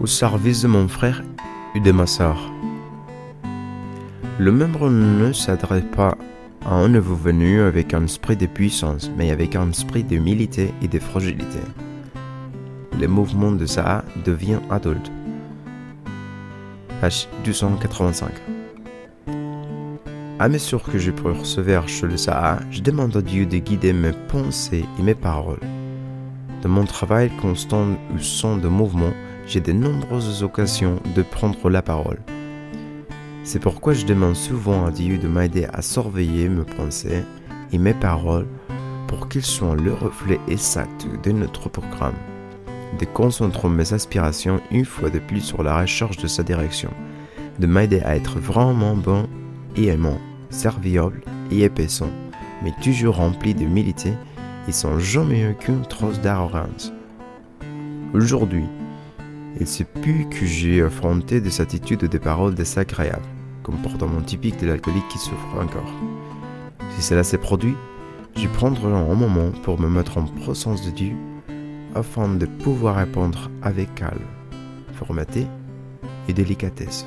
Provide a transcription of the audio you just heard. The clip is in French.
au service de mon frère et de ma sœur. Le membre ne s'adresse pas à un nouveau venu avec un esprit de puissance, mais avec un esprit d'humilité et de fragilité. Le mouvement de Sa'a devient adulte. Page 285. À mesure que je persévère chez le Sa'a, je demande à Dieu de guider mes pensées et mes paroles. Dans mon travail constant ou sans de mouvement, j'ai de nombreuses occasions de prendre la parole. C'est pourquoi je demande souvent à Dieu de m'aider à surveiller mes pensées et mes paroles pour qu'ils soient le reflet exact de notre programme, de concentrer mes aspirations une fois de plus sur la recherche de sa direction, de m'aider à être vraiment bon et aimant, serviable et épaissant, mais toujours rempli d'humilité et sans jamais aucune trace d'arrogance. Aujourd'hui, il se peut que j'ai affronté des attitudes et des paroles désagréables, comportement typique de l'alcoolique qui souffre encore. Si cela s'est produit, je prendrai un moment pour me mettre en présence de Dieu afin de pouvoir répondre avec calme, formaté et délicatesse.